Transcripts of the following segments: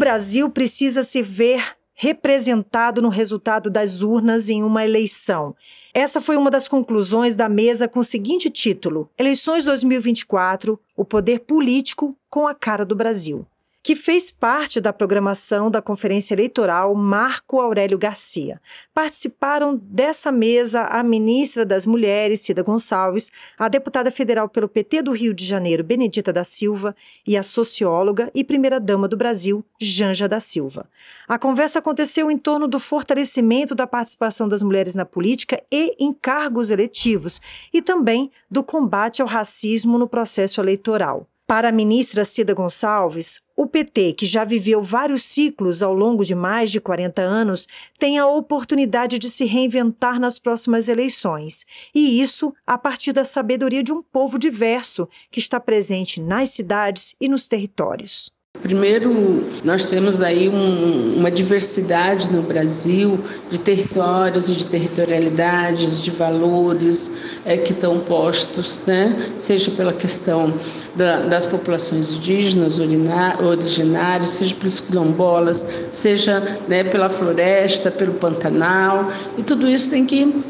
Brasil precisa se ver representado no resultado das urnas em uma eleição. Essa foi uma das conclusões da mesa com o seguinte título: Eleições 2024 O poder político com a cara do Brasil que fez parte da programação da Conferência Eleitoral Marco Aurélio Garcia. Participaram dessa mesa a ministra das Mulheres, Cida Gonçalves, a deputada federal pelo PT do Rio de Janeiro, Benedita da Silva, e a socióloga e primeira-dama do Brasil, Janja da Silva. A conversa aconteceu em torno do fortalecimento da participação das mulheres na política e em cargos eletivos, e também do combate ao racismo no processo eleitoral. Para a ministra Cida Gonçalves, o PT, que já viveu vários ciclos ao longo de mais de 40 anos, tem a oportunidade de se reinventar nas próximas eleições. E isso a partir da sabedoria de um povo diverso que está presente nas cidades e nos territórios. Primeiro, nós temos aí um, uma diversidade no Brasil de territórios e de territorialidades, de valores é, que estão postos, né? seja pela questão da, das populações indígenas originárias, seja pelos quilombolas, seja né, pela floresta, pelo Pantanal, e tudo isso tem que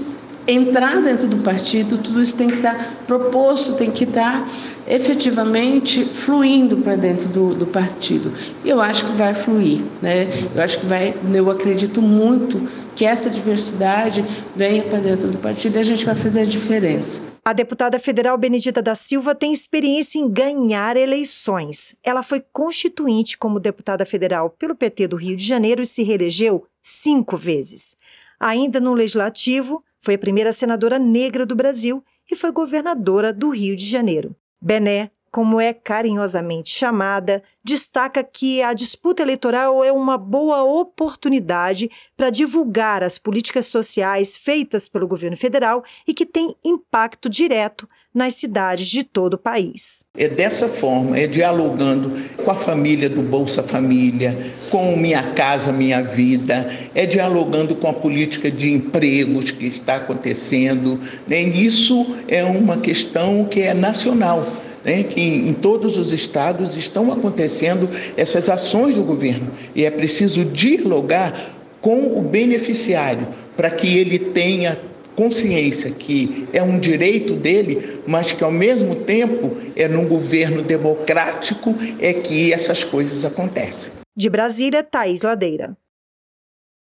entrar dentro do partido, tudo isso tem que estar proposto, tem que estar efetivamente fluindo para dentro do, do, partido. E eu acho que vai fluir, né? Eu acho que vai, eu acredito muito que essa diversidade venha para dentro do partido e a gente vai fazer a diferença. A deputada federal Benedita da Silva tem experiência em ganhar eleições. Ela foi constituinte como deputada federal pelo PT do Rio de Janeiro e se reelegeu cinco vezes. Ainda no legislativo, foi a primeira senadora negra do Brasil e foi governadora do Rio de Janeiro. Bené, como é carinhosamente chamada, destaca que a disputa eleitoral é uma boa oportunidade para divulgar as políticas sociais feitas pelo governo federal e que têm impacto direto nas cidades de todo o país. É dessa forma, é dialogando com a família do Bolsa Família, com Minha Casa Minha Vida, é dialogando com a política de empregos que está acontecendo. Né? Isso é uma questão que é nacional. Né, que em todos os estados estão acontecendo essas ações do governo e é preciso dialogar com o beneficiário para que ele tenha consciência que é um direito dele, mas que ao mesmo tempo é num governo democrático é que essas coisas acontecem. De Brasília, Thaís Ladeira.